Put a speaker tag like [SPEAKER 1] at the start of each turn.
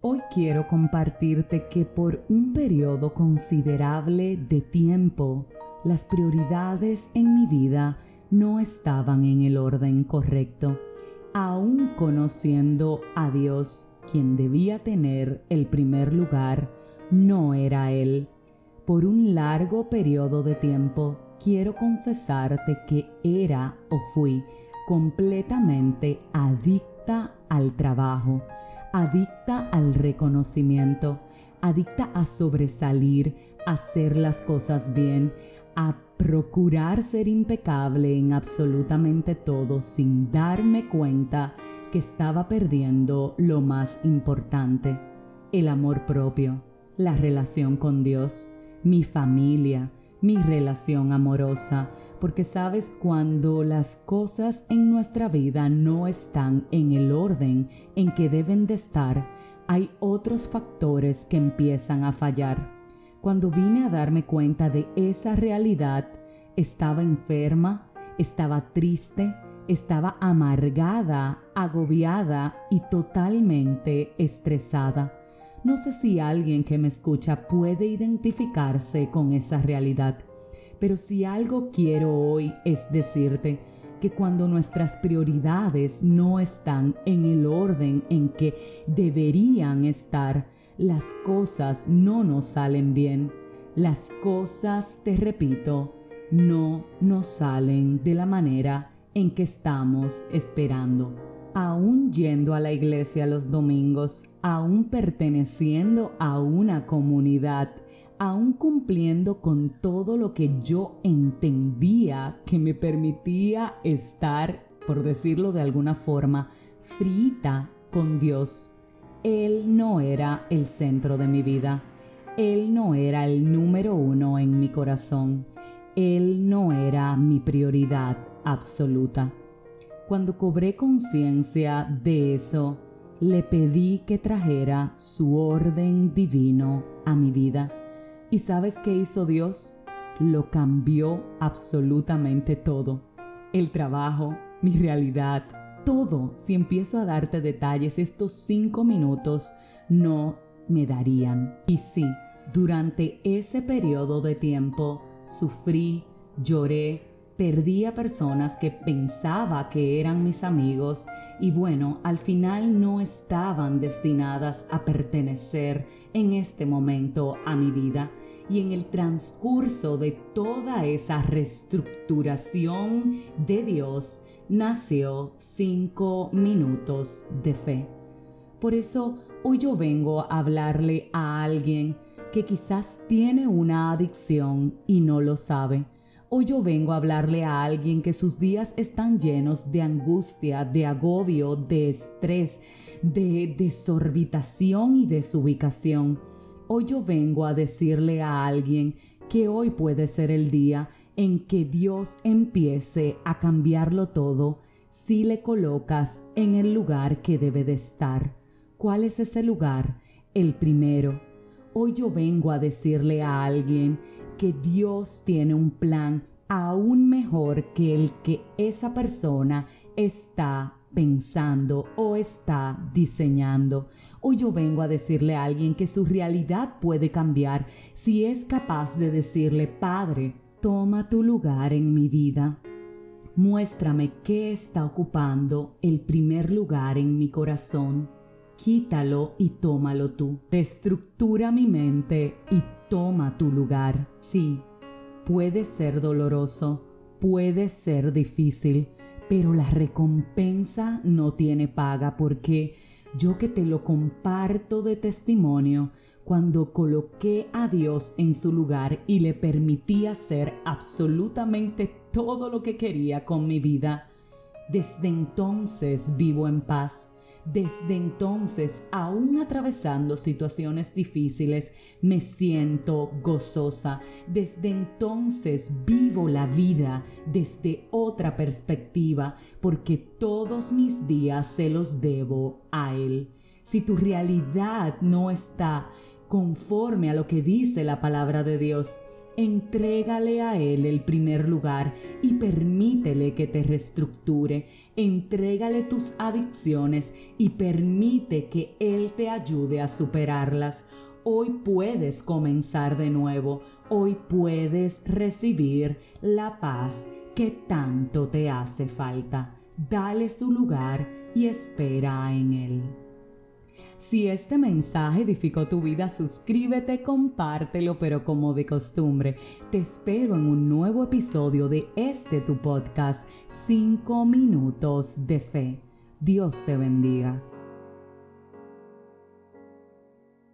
[SPEAKER 1] Hoy quiero compartirte que por un periodo considerable de tiempo, las prioridades en mi vida no estaban en el orden correcto, aún conociendo a Dios, quien debía tener el primer lugar, no era Él. Por un largo periodo de tiempo, quiero confesarte que era o fui completamente adicta al trabajo adicta al reconocimiento, adicta a sobresalir, a hacer las cosas bien, a procurar ser impecable en absolutamente todo sin darme cuenta que estaba perdiendo lo más importante, el amor propio, la relación con Dios, mi familia, mi relación amorosa, porque sabes cuando las cosas en nuestra vida no están en el orden en que deben de estar, hay otros factores que empiezan a fallar. Cuando vine a darme cuenta de esa realidad, estaba enferma, estaba triste, estaba amargada, agobiada y totalmente estresada. No sé si alguien que me escucha puede identificarse con esa realidad. Pero si algo quiero hoy es decirte que cuando nuestras prioridades no están en el orden en que deberían estar, las cosas no nos salen bien. Las cosas, te repito, no nos salen de la manera en que estamos esperando. Aún yendo a la iglesia los domingos, aún perteneciendo a una comunidad, aún cumpliendo con todo lo que yo entendía que me permitía estar, por decirlo de alguna forma, frita con Dios. Él no era el centro de mi vida. Él no era el número uno en mi corazón. Él no era mi prioridad absoluta. Cuando cobré conciencia de eso, le pedí que trajera su orden divino a mi vida ¿Y sabes qué hizo Dios? Lo cambió absolutamente todo. El trabajo, mi realidad, todo. Si empiezo a darte detalles, estos cinco minutos no me darían. Y sí, durante ese periodo de tiempo sufrí, lloré, perdí a personas que pensaba que eran mis amigos y bueno, al final no estaban destinadas a pertenecer en este momento a mi vida. Y en el transcurso de toda esa reestructuración de Dios nació cinco minutos de fe. Por eso hoy yo vengo a hablarle a alguien que quizás tiene una adicción y no lo sabe Hoy yo vengo a hablarle a alguien que sus días están llenos de angustia, de agobio, de estrés, de desorbitación y desubicación. Hoy yo vengo a decirle a alguien que hoy puede ser el día en que Dios empiece a cambiarlo todo si le colocas en el lugar que debe de estar. ¿Cuál es ese lugar? El primero. Hoy yo vengo a decirle a alguien que Dios tiene un plan aún mejor que el que esa persona está pensando o está diseñando. Hoy yo vengo a decirle a alguien que su realidad puede cambiar si es capaz de decirle, Padre, toma tu lugar en mi vida. Muéstrame qué está ocupando el primer lugar en mi corazón. Quítalo y tómalo tú. Reestructura mi mente y toma tu lugar. Sí, puede ser doloroso, puede ser difícil, pero la recompensa no tiene paga porque yo que te lo comparto de testimonio, cuando coloqué a Dios en su lugar y le permití hacer absolutamente todo lo que quería con mi vida, desde entonces vivo en paz desde entonces, aún atravesando situaciones difíciles, me siento gozosa. Desde entonces vivo la vida desde otra perspectiva, porque todos mis días se los debo a Él. Si tu realidad no está conforme a lo que dice la palabra de Dios, Entrégale a Él el primer lugar y permítele que te reestructure. Entrégale tus adicciones y permite que Él te ayude a superarlas. Hoy puedes comenzar de nuevo. Hoy puedes recibir la paz que tanto te hace falta. Dale su lugar y espera en Él. Si este mensaje edificó tu vida, suscríbete, compártelo, pero como de costumbre, te espero en un nuevo episodio de este tu podcast, 5 minutos de fe. Dios te bendiga.